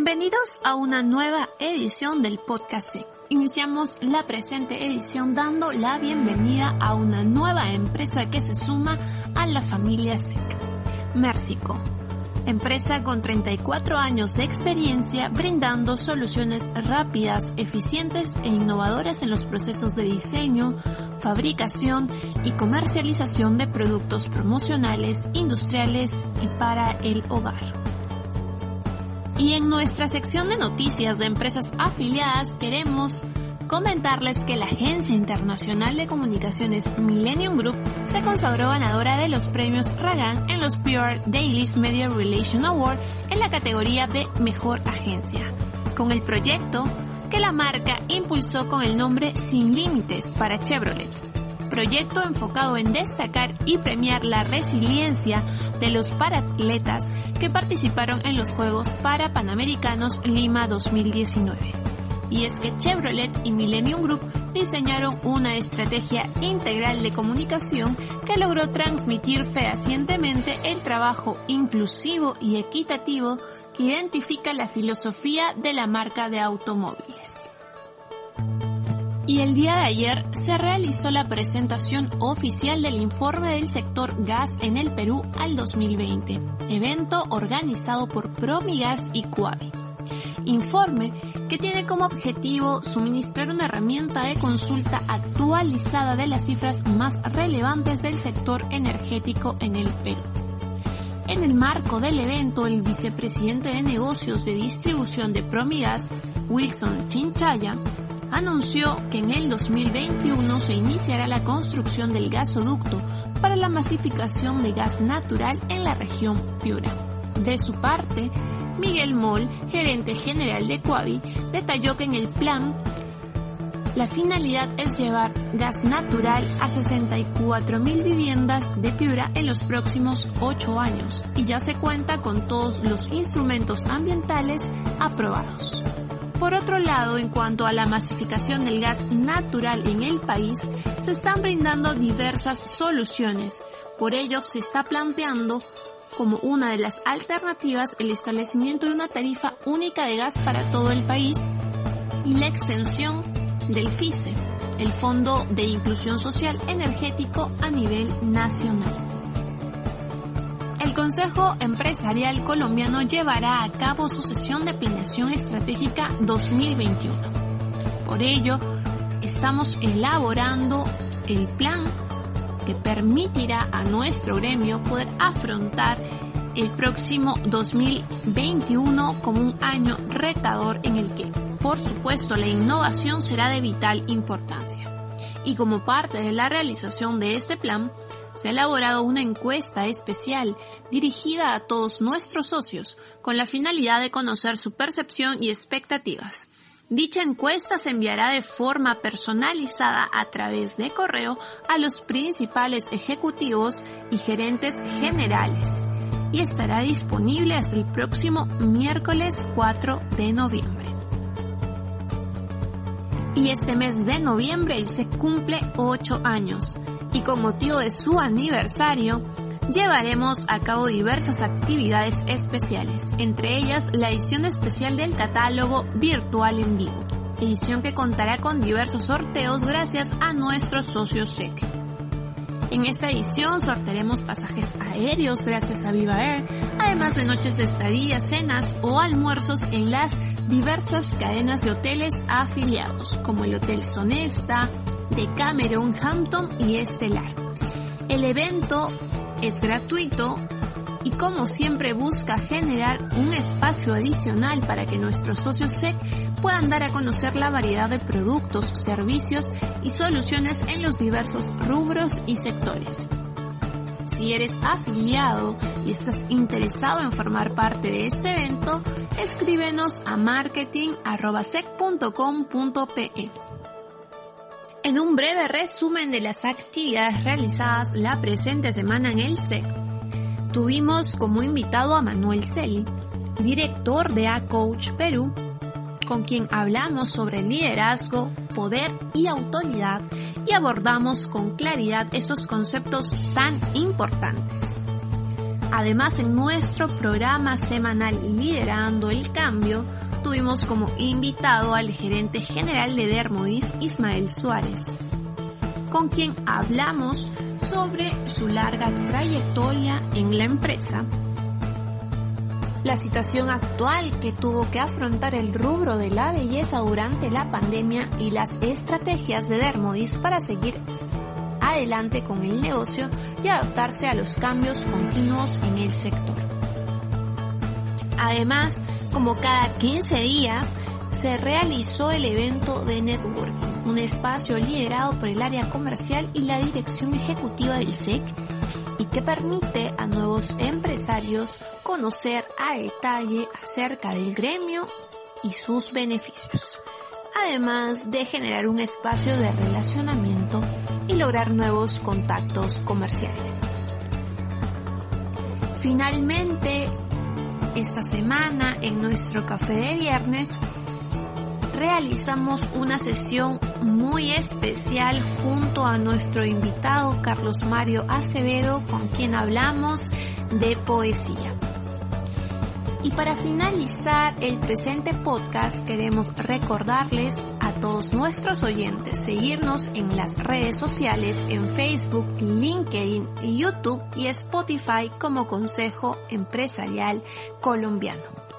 Bienvenidos a una nueva edición del podcast. Iniciamos la presente edición dando la bienvenida a una nueva empresa que se suma a la familia SEC, Mercico, empresa con 34 años de experiencia brindando soluciones rápidas, eficientes e innovadoras en los procesos de diseño, fabricación y comercialización de productos promocionales, industriales y para el hogar. Y en nuestra sección de noticias de empresas afiliadas queremos comentarles que la Agencia Internacional de Comunicaciones Millennium Group se consagró ganadora de los premios Ragan en los PR Dailies Media Relation Award en la categoría de Mejor Agencia, con el proyecto que la marca impulsó con el nombre Sin Límites para Chevrolet proyecto enfocado en destacar y premiar la resiliencia de los paratletas que participaron en los Juegos para Panamericanos Lima 2019. Y es que Chevrolet y Millennium Group diseñaron una estrategia integral de comunicación que logró transmitir fehacientemente el trabajo inclusivo y equitativo que identifica la filosofía de la marca de automóviles y el día de ayer se realizó la presentación oficial del informe del sector gas en el Perú al 2020, evento organizado por Promigas y Cuavi. Informe que tiene como objetivo suministrar una herramienta de consulta actualizada de las cifras más relevantes del sector energético en el Perú. En el marco del evento, el vicepresidente de negocios de distribución de Promigas, Wilson Chinchaya, anunció que en el 2021 se iniciará la construcción del gasoducto para la masificación de gas natural en la región Piura. De su parte, Miguel Moll, gerente general de Coavi, detalló que en el plan la finalidad es llevar gas natural a 64.000 viviendas de Piura en los próximos 8 años y ya se cuenta con todos los instrumentos ambientales aprobados. Por otro lado, en cuanto a la masificación del gas natural en el país, se están brindando diversas soluciones. Por ello, se está planteando como una de las alternativas el establecimiento de una tarifa única de gas para todo el país y la extensión del FICE, el Fondo de Inclusión Social Energético a nivel nacional. El Consejo Empresarial Colombiano llevará a cabo su sesión de planeación estratégica 2021. Por ello, estamos elaborando el plan que permitirá a nuestro gremio poder afrontar el próximo 2021 como un año retador en el que, por supuesto, la innovación será de vital importancia. Y como parte de la realización de este plan, se ha elaborado una encuesta especial dirigida a todos nuestros socios con la finalidad de conocer su percepción y expectativas. Dicha encuesta se enviará de forma personalizada a través de correo a los principales ejecutivos y gerentes generales y estará disponible hasta el próximo miércoles 4 de noviembre. Y este mes de noviembre se cumple 8 años y con motivo de su aniversario, llevaremos a cabo diversas actividades especiales, entre ellas la edición especial del catálogo virtual en vivo, edición que contará con diversos sorteos gracias a nuestros socios SEC. En esta edición sortearemos pasajes aéreos gracias a Viva Air, además de noches de estadía, cenas o almuerzos en las diversas cadenas de hoteles afiliados, como el Hotel Sonesta, de Cameron, Hampton y Estelar. El evento es gratuito y como siempre busca generar un espacio adicional para que nuestros socios SEC puedan dar a conocer la variedad de productos, servicios y soluciones en los diversos rubros y sectores. Si eres afiliado y estás interesado en formar parte de este evento, escríbenos a marketing.sec.com.pe. En un breve resumen de las actividades realizadas la presente semana en el SEC, tuvimos como invitado a Manuel Celi, director de A-Coach Perú, con quien hablamos sobre liderazgo, poder y autoridad y abordamos con claridad estos conceptos tan importantes. Además, en nuestro programa semanal Liderando el Cambio, tuvimos como invitado al gerente general de Dermodis, Ismael Suárez, con quien hablamos sobre su larga trayectoria en la empresa, la situación actual que tuvo que afrontar el rubro de la belleza durante la pandemia y las estrategias de Dermodis para seguir adelante con el negocio y adaptarse a los cambios continuos en el sector. Además, como cada 15 días, se realizó el evento de networking, un espacio liderado por el área comercial y la dirección ejecutiva del SEC y que permite a nuevos empresarios conocer a detalle acerca del gremio y sus beneficios, además de generar un espacio de relacionamiento y lograr nuevos contactos comerciales. Finalmente, esta semana en nuestro café de viernes realizamos una sesión muy especial junto a nuestro invitado Carlos Mario Acevedo con quien hablamos de poesía. Y para finalizar el presente podcast queremos recordarles a todos nuestros oyentes seguirnos en las redes sociales en Facebook, LinkedIn, YouTube y Spotify como Consejo Empresarial Colombiano.